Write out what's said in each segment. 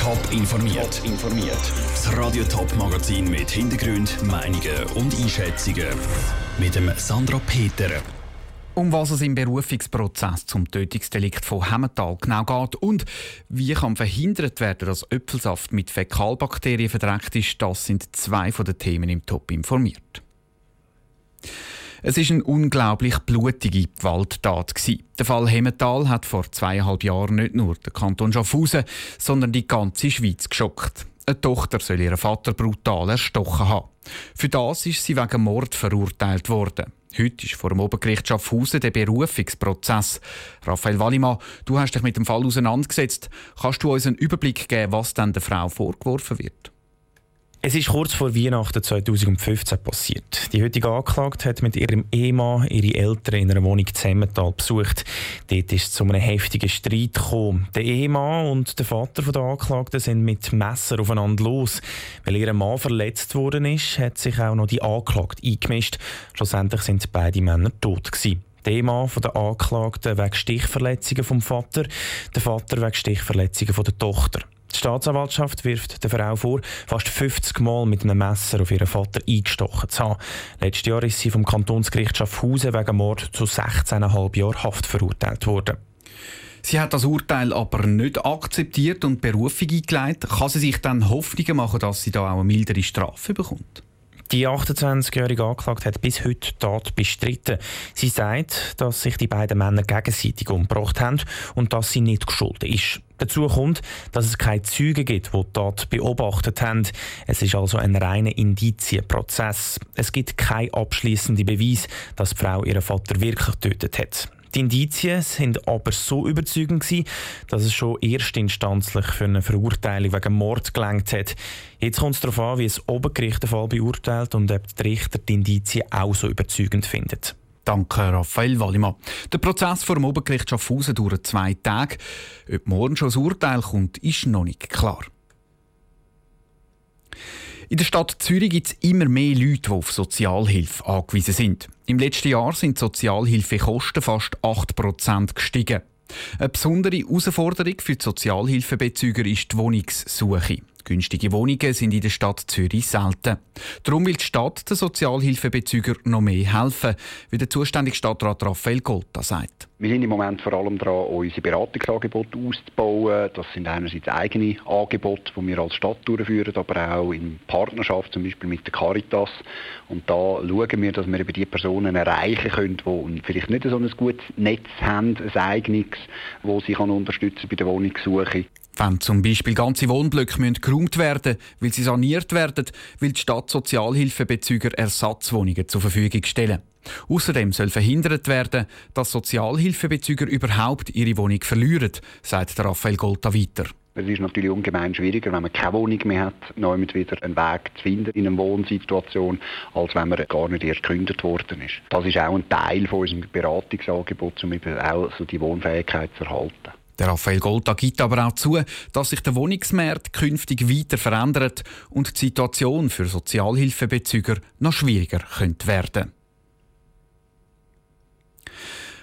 Top informiert. informiert. Das Radio Top Magazin mit Hintergrund, Meinungen und Einschätzungen mit dem Sandra Peter. Um was es im Berufungsprozess zum Tötungsdelikt von Hemmental genau geht und wie kann verhindert werden, dass Öpfelsaft mit Fäkalbakterien verdreckt ist, das sind zwei von den Themen im Top informiert. Es ist eine unglaublich blutige Gewalttat. Der Fall Hemmental hat vor zweieinhalb Jahren nicht nur den Kanton Schaffhausen, sondern die ganze Schweiz geschockt. Eine Tochter soll ihren Vater brutal erstochen haben. Für das ist sie wegen Mord verurteilt worden. Heute ist vor dem Obergericht Schaffhausen der Berufungsprozess. Raphael Wallimann, du hast dich mit dem Fall auseinandergesetzt. Kannst du uns einen Überblick geben, was dann der Frau vorgeworfen wird? Es ist kurz vor Weihnachten 2015 passiert. Die heutige Anklagte hat mit ihrem Ehemann ihre Eltern in einer Wohnung in Zemmental besucht. Dort ist es zu einem heftigen Streit gekommen. Der Ehemann und der Vater der Anklagten sind mit Messer aufeinander los. Weil ihr Mann verletzt worden ist, hat sich auch noch die Anklagte eingemischt. Schlussendlich sind beide Männer tot gewesen. Der Ehemann der Anklagten wegen Stichverletzungen vom Vater, der Vater wegen Stichverletzungen von der Tochter. Die Staatsanwaltschaft wirft der Frau vor, fast 50 Mal mit einem Messer auf ihren Vater eingestochen zu haben. Letztes Jahr ist sie vom Kantonsgericht Schaffhausen wegen Mord zu 16,5 Jahren Haft verurteilt worden. Sie hat das Urteil aber nicht akzeptiert und Berufung eingeleitet. Kann sie sich dann Hoffnungen machen, dass sie da auch eine mildere Strafe bekommt? Die 28-jährige Anklagte hat bis heute die Tat bestritten. Sie sagt, dass sich die beiden Männer gegenseitig umgebracht haben und dass sie nicht geschuldet ist. Dazu kommt, dass es keine Zeugen gibt, die die Tat beobachtet haben. Es ist also ein reiner Indizienprozess. Es gibt keinen abschließenden Beweis, dass die Frau ihren Vater wirklich getötet hat. Die Indizien sind aber so überzeugend gewesen, dass es schon erstinstanzlich für eine Verurteilung wegen Mord gelangt hat. Jetzt kommt es darauf an, wie das Obergericht den Fall beurteilt und ob der Richter die Indizien auch so überzeugend findet. Danke, Raphael Wallimann. Der Prozess vor dem Obergericht Schaffhausen dauert zwei Tage. Ob morgen schon das Urteil kommt, ist noch nicht klar. In der Stadt Zürich gibt es immer mehr Leute, die auf Sozialhilfe angewiesen sind. Im letzten Jahr sind Sozialhilfekosten fast 8% gestiegen. Eine besondere Herausforderung für die Sozialhilfebezüger ist die Wohnungssuche. Günstige Wohnungen sind in der Stadt Zürich selten. Darum will die Stadt den Sozialhilfebezügern noch mehr helfen, wie der zuständige Stadtrat Raphael Golta sagt. Wir sind im Moment vor allem daran, unsere Beratungsangebote auszubauen. Das sind einerseits eigene Angebote, die wir als Stadt durchführen, aber auch in Partnerschaft, zum Beispiel mit der Caritas. Und da schauen wir, dass wir über die Personen erreichen können, die vielleicht nicht so ein gutes Netz haben, ein eigenes, das sie unterstützen bei der Wohnungssuche. Wenn zum Beispiel ganze Wohnblöcke müssen geräumt werden weil sie saniert werden, will die Stadt Sozialhilfebezüger Ersatzwohnungen zur Verfügung stellen. Außerdem soll verhindert werden, dass Sozialhilfebezüger überhaupt ihre Wohnung verlieren, sagt Raphael Golta weiter. Es ist natürlich ungemein schwieriger, wenn man keine Wohnung mehr hat, neu wieder einen Weg zu finden in einer Wohnsituation, als wenn man gar nicht erst gekündigt worden ist. Das ist auch ein Teil von unserem Beratungsangebot, um eben auch so die Wohnfähigkeit zu erhalten. Der Raphael Golda gibt aber auch zu, dass sich der Wohnungsmarkt künftig weiter verändert und die Situation für Sozialhilfebezüger noch schwieriger könnte werden.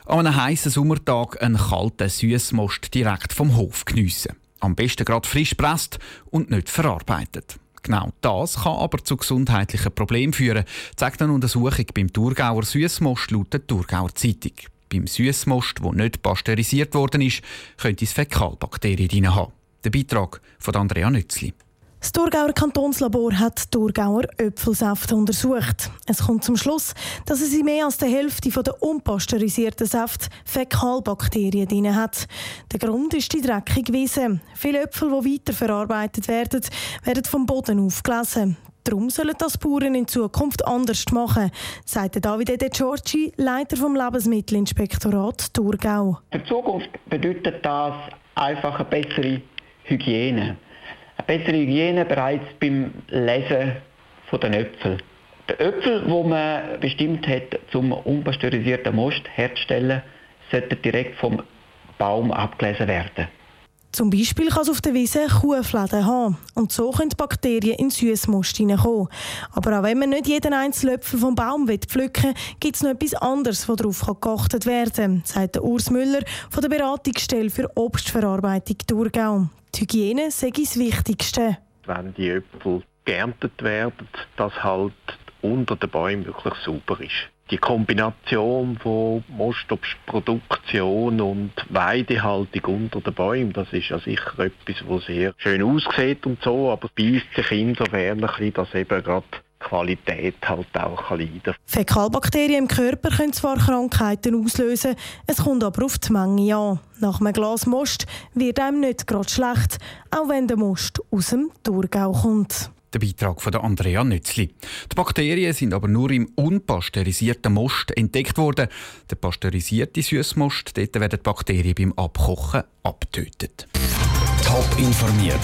An einem heißen Sommertag einen kalten Süßmost direkt vom Hof geniessen. Am besten gerade frisch presst und nicht verarbeitet. Genau das kann aber zu gesundheitlichen Problemen führen, zeigt eine Untersuchung beim Thurgauer Süßmost laut der Thurgauer Zeitung. Beim Süßmost, der nicht pasteurisiert worden ist, könnte es Fäkalbakterien drin haben. Der Beitrag von Andrea Nützli. Das Thurgauer Kantonslabor hat Thurgauer Äpfelsäfte untersucht. Es kommt zum Schluss, dass es in mehr als der Hälfte der unpasteurisierten Säfte Fäkalbakterien drin hat. Der Grund ist die dreckige Wiese. Viele Äpfel, die weiterverarbeitet werden, werden vom Boden aufgelesen. Darum sollen das Bauern in Zukunft anders machen, sagt Davide De Giorgi, Leiter vom Lebensmittelinspektorat Thurgau. Für die Zukunft bedeutet das einfach eine bessere Hygiene. Eine bessere Hygiene bereits beim Lesen der Äpfel. Der Äpfel, wo man bestimmt hat, zum unpasteurisierten Most herzustellen, sollte direkt vom Baum abgelesen werden. Zum Beispiel kann es auf der Wiese Kuhfläden haben und so können Bakterien in Süßmust hineinkommen. Aber auch wenn man nicht jeden einzelnen Löpfel vom Baum pflücken will, gibt es noch etwas anderes, was darauf geachtet werden kann, sagt Urs Müller von der Beratungsstelle für Obstverarbeitung Thurgau. Die Hygiene sei das Wichtigste. Wenn die Äpfel geerntet werden, dass halt unter den Bäumen wirklich sauber ist die Kombination von Mostobstproduktion und Weidehaltung unter den Bäumen, das ist ja sicher etwas, was sehr schön aussieht und so, aber beißt sich insofern dass eben gerade Qualität halt auch leiden kann. Fäkalbakterien im Körper können zwar Krankheiten auslösen, es kommt aber auf die Menge an. Nach einem Glas Most wird einem nicht gerade schlecht, auch wenn der Most aus dem Thurgau kommt. Der Beitrag von Andrea Nützli. Die Bakterien sind aber nur im unpasteurisierten Most entdeckt worden. Der pasteurisierte Süßmost, dort werden die Bakterien beim Abkochen abgetötet. Top informiert,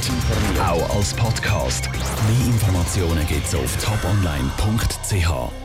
auch als Podcast. Mehr Informationen gibt es auf toponline.ch.